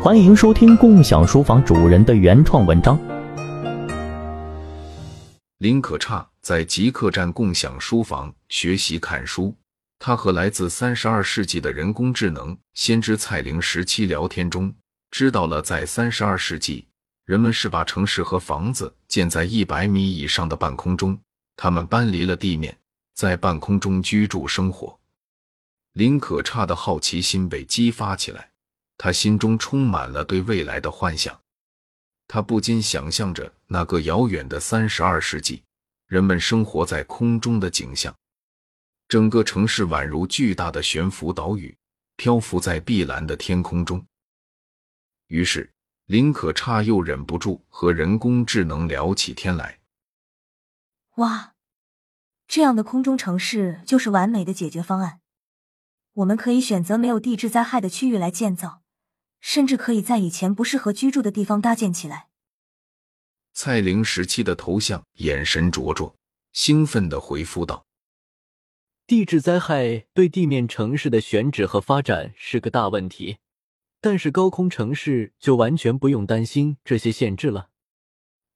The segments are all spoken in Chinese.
欢迎收听共享书房主人的原创文章。林可差在极客站共享书房学习看书，他和来自三十二世纪的人工智能先知蔡玲时期聊天中，知道了在三十二世纪，人们是把城市和房子建在一百米以上的半空中，他们搬离了地面，在半空中居住生活。林可差的好奇心被激发起来。他心中充满了对未来的幻想，他不禁想象着那个遥远的三十二世纪，人们生活在空中的景象，整个城市宛如巨大的悬浮岛屿，漂浮在碧蓝的天空中。于是，林可差又忍不住和人工智能聊起天来。哇，这样的空中城市就是完美的解决方案。我们可以选择没有地质灾害的区域来建造。甚至可以在以前不适合居住的地方搭建起来。蔡玲时期的头像眼神灼灼，兴奋的回复道：“地质灾害对地面城市的选址和发展是个大问题，但是高空城市就完全不用担心这些限制了。”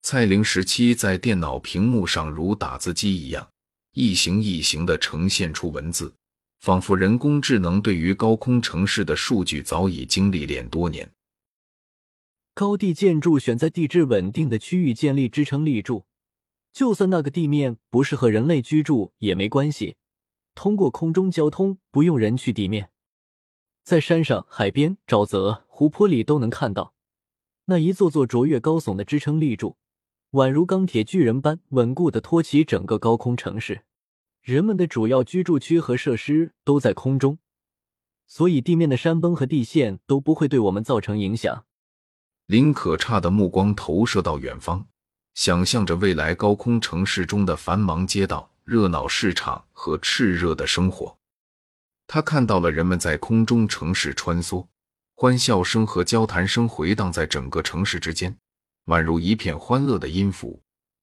蔡玲时期在电脑屏幕上如打字机一样，一行一行的呈现出文字。仿佛人工智能对于高空城市的数据早已经历练多年。高地建筑选在地质稳定的区域建立支撑立柱，就算那个地面不适合人类居住也没关系。通过空中交通，不用人去地面，在山上、海边、沼泽、湖泊里都能看到那一座座卓越高耸的支撑立柱，宛如钢铁巨人般稳固的托起整个高空城市。人们的主要居住区和设施都在空中，所以地面的山崩和地陷都不会对我们造成影响。林可差的目光投射到远方，想象着未来高空城市中的繁忙街道、热闹市场和炽热的生活。他看到了人们在空中城市穿梭，欢笑声和交谈声回荡在整个城市之间，宛如一片欢乐的音符。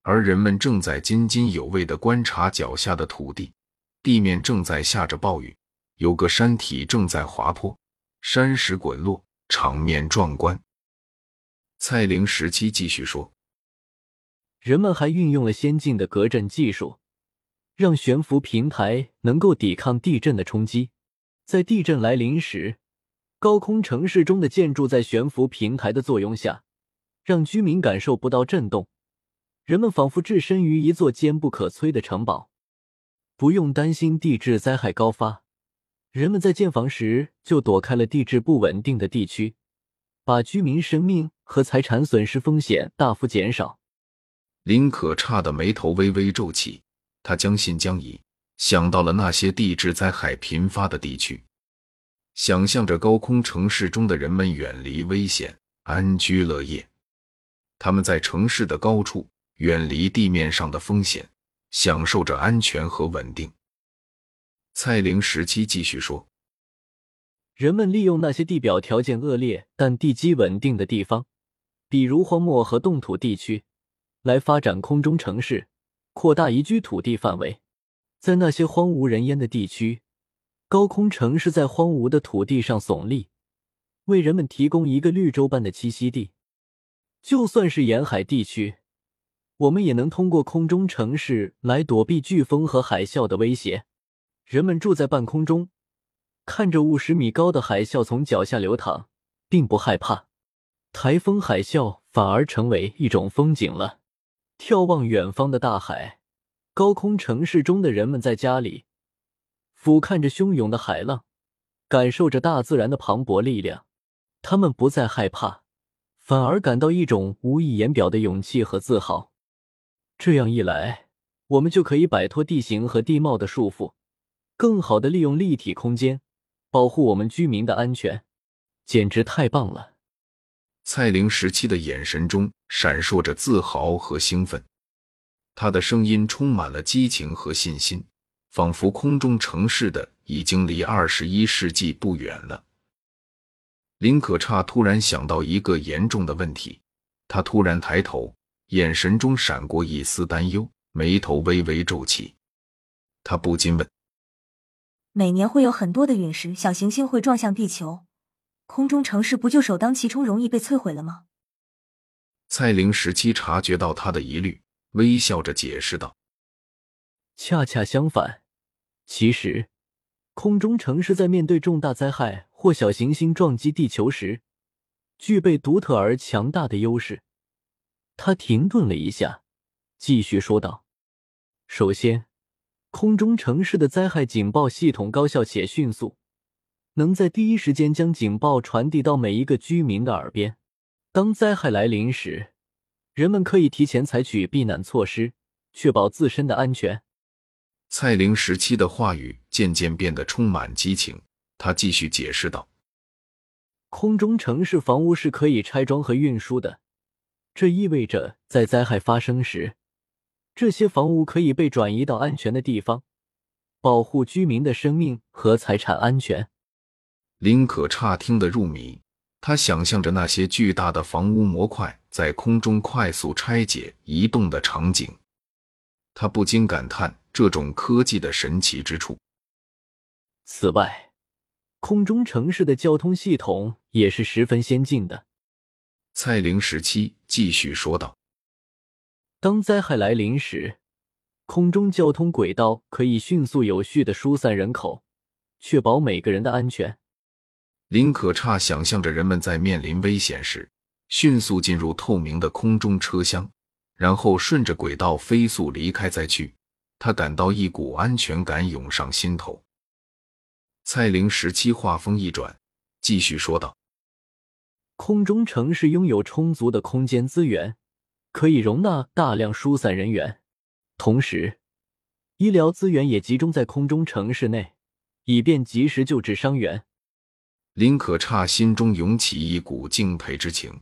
而人们正在津津有味地观察脚下的土地，地面正在下着暴雨，有个山体正在滑坡，山石滚落，场面壮观。蔡玲时期继续说：“人们还运用了先进的隔震技术，让悬浮平台能够抵抗地震的冲击。在地震来临时，高空城市中的建筑在悬浮平台的作用下，让居民感受不到震动。”人们仿佛置身于一座坚不可摧的城堡，不用担心地质灾害高发。人们在建房时就躲开了地质不稳定的地区，把居民生命和财产损失风险大幅减少。林可差的眉头微微皱起，他将信将疑，想到了那些地质灾害频发的地区，想象着高空城市中的人们远离危险，安居乐业。他们在城市的高处。远离地面上的风险，享受着安全和稳定。蔡玲时期继续说：“人们利用那些地表条件恶劣但地基稳定的地方，比如荒漠和冻土地区，来发展空中城市，扩大宜居土地范围。在那些荒无人烟的地区，高空城市在荒芜的土地上耸立，为人们提供一个绿洲般的栖息地。就算是沿海地区。”我们也能通过空中城市来躲避飓风和海啸的威胁。人们住在半空中，看着五十米高的海啸从脚下流淌，并不害怕。台风、海啸反而成为一种风景了。眺望远方的大海，高空城市中的人们在家里俯瞰着汹涌的海浪，感受着大自然的磅礴力量。他们不再害怕，反而感到一种无以言表的勇气和自豪。这样一来，我们就可以摆脱地形和地貌的束缚，更好的利用立体空间，保护我们居民的安全，简直太棒了！蔡玲时期的眼神中闪烁着自豪和兴奋，他的声音充满了激情和信心，仿佛空中城市的已经离二十一世纪不远了。林可差突然想到一个严重的问题，他突然抬头。眼神中闪过一丝担忧，眉头微微皱起。他不禁问：“每年会有很多的陨石、小行星会撞向地球，空中城市不就首当其冲，容易被摧毁了吗？蔡玲时期察觉到他的疑虑，微笑着解释道：“恰恰相反，其实空中城市在面对重大灾害或小行星撞击地球时，具备独特而强大的优势。”他停顿了一下，继续说道：“首先，空中城市的灾害警报系统高效且迅速。”能在第一时间将警报传递到每一个居民的耳边。当灾害来临时，人们可以提前采取避难措施，确保自身的安全。蔡玲时期的话语渐渐变得充满激情，他继续解释道：“空中城市房屋是可以拆装和运输的，这意味着在灾害发生时，这些房屋可以被转移到安全的地方，保护居民的生命和财产安全。”林可差听得入迷，他想象着那些巨大的房屋模块在空中快速拆解、移动的场景，他不禁感叹这种科技的神奇之处。此外，空中城市的交通系统也是十分先进的。蔡玲时期继续说道：“当灾害来临时，空中交通轨道可以迅速有序的疏散人口，确保每个人的安全。”林可差想象着人们在面临危险时，迅速进入透明的空中车厢，然后顺着轨道飞速离开灾区。他感到一股安全感涌上心头。蔡玲时期话锋一转，继续说道：“空中城市拥有充足的空间资源，可以容纳大量疏散人员，同时，医疗资源也集中在空中城市内，以便及时救治伤员。”林可差心中涌起一股敬佩之情，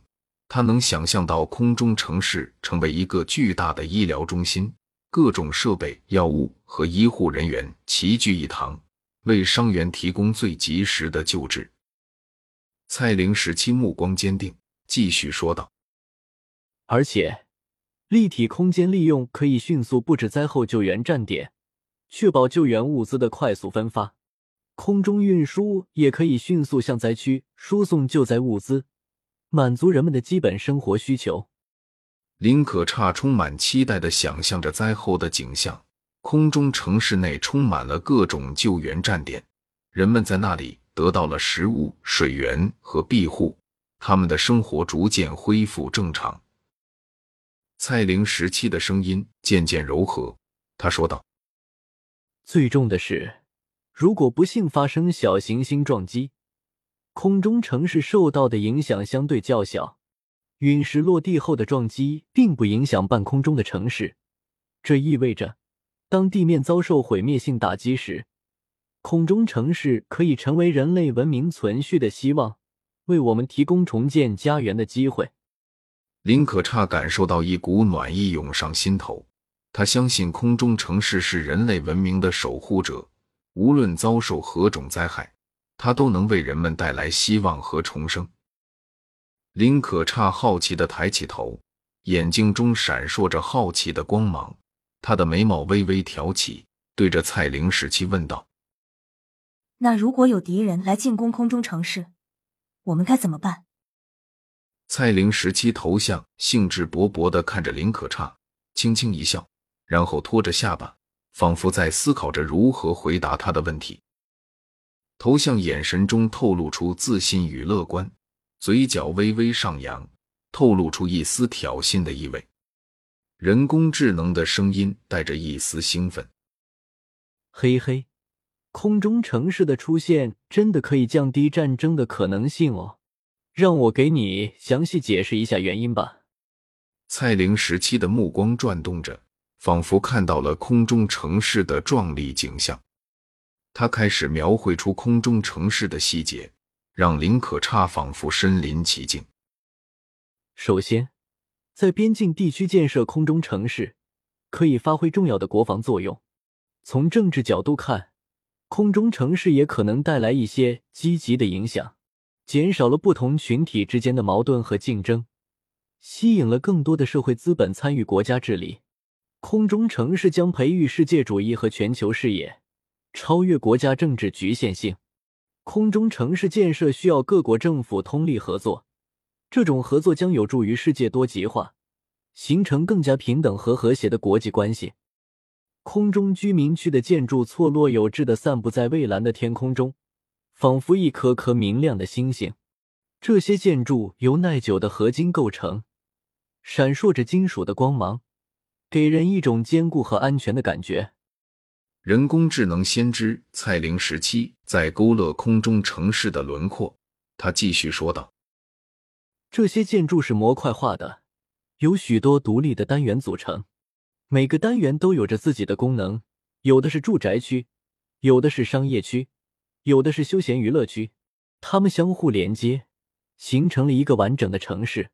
他能想象到空中城市成为一个巨大的医疗中心，各种设备、药物和医护人员齐聚一堂，为伤员提供最及时的救治。蔡玲时期目光坚定，继续说道：“而且，立体空间利用可以迅速布置灾后救援站点，确保救援物资的快速分发。”空中运输也可以迅速向灾区输送救灾物资，满足人们的基本生活需求。林可差充满期待的想象着灾后的景象：空中城市内充满了各种救援站点，人们在那里得到了食物、水源和庇护，他们的生活逐渐恢复正常。蔡玲时期的声音渐渐柔和，他说道：“最重的是。”如果不幸发生小行星撞击，空中城市受到的影响相对较小。陨石落地后的撞击并不影响半空中的城市，这意味着，当地面遭受毁灭性打击时，空中城市可以成为人类文明存续的希望，为我们提供重建家园的机会。林可差感受到一股暖意涌上心头，他相信空中城市是人类文明的守护者。无论遭受何种灾害，他都能为人们带来希望和重生。林可差好奇的抬起头，眼睛中闪烁着好奇的光芒，他的眉毛微微挑起，对着蔡玲时期问道：“那如果有敌人来进攻空中城市，我们该怎么办？”蔡玲时期头像兴致勃勃的看着林可差，轻轻一笑，然后托着下巴。仿佛在思考着如何回答他的问题，头像眼神中透露出自信与乐观，嘴角微微上扬，透露出一丝挑衅的意味。人工智能的声音带着一丝兴奋：“嘿嘿，空中城市的出现真的可以降低战争的可能性哦，让我给你详细解释一下原因吧。”蔡玲时期的目光转动着。仿佛看到了空中城市的壮丽景象，他开始描绘出空中城市的细节，让林可差仿佛身临其境。首先，在边境地区建设空中城市，可以发挥重要的国防作用。从政治角度看，空中城市也可能带来一些积极的影响，减少了不同群体之间的矛盾和竞争，吸引了更多的社会资本参与国家治理。空中城市将培育世界主义和全球视野，超越国家政治局限性。空中城市建设需要各国政府通力合作，这种合作将有助于世界多极化，形成更加平等和和谐的国际关系。空中居民区的建筑错落有致的散布在蔚蓝的天空中，仿佛一颗颗明亮的星星。这些建筑由耐久的合金构成，闪烁着金属的光芒，给人一种坚固和安全的感觉。人工智能先知蔡玲时期在勾勒空中城市的轮廓。他继续说道：“这些建筑是模块化的，由许多独立的单元组成，每个单元都有着自己的功能。有的是住宅区，有的是商业区，有的是休闲娱乐区，它们相互连接，形成了一个完整的城市。”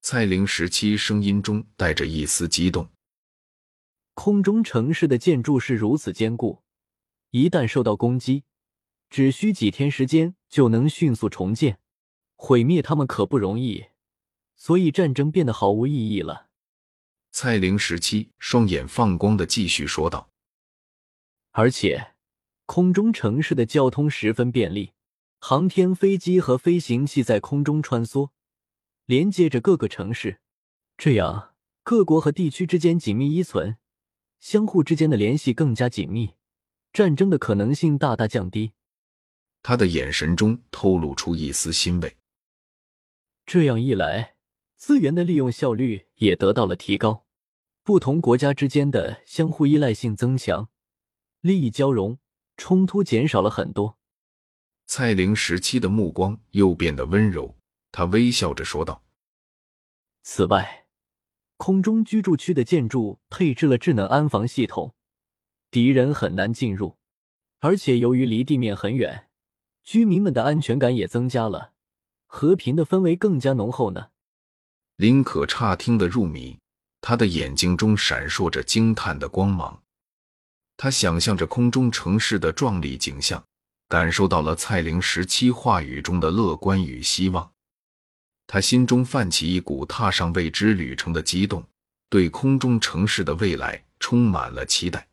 蔡玲十七声音中带着一丝激动。空中城市的建筑是如此坚固，一旦受到攻击，只需几天时间就能迅速重建。毁灭他们可不容易，所以战争变得毫无意义了。蔡玲时期双眼放光的继续说道：“而且，空中城市的交通十分便利，航天飞机和飞行器在空中穿梭，连接着各个城市，这样各国和地区之间紧密依存。”相互之间的联系更加紧密，战争的可能性大大降低。他的眼神中透露出一丝欣慰。这样一来，资源的利用效率也得到了提高，不同国家之间的相互依赖性增强，利益交融，冲突减少了很多。蔡玲时期的目光又变得温柔，她微笑着说道：“此外。”空中居住区的建筑配置了智能安防系统，敌人很难进入。而且由于离地面很远，居民们的安全感也增加了，和平的氛围更加浓厚呢。林可差听得入迷，他的眼睛中闪烁着惊叹的光芒。他想象着空中城市的壮丽景象，感受到了蔡玲十七话语中的乐观与希望。他心中泛起一股踏上未知旅程的激动，对空中城市的未来充满了期待。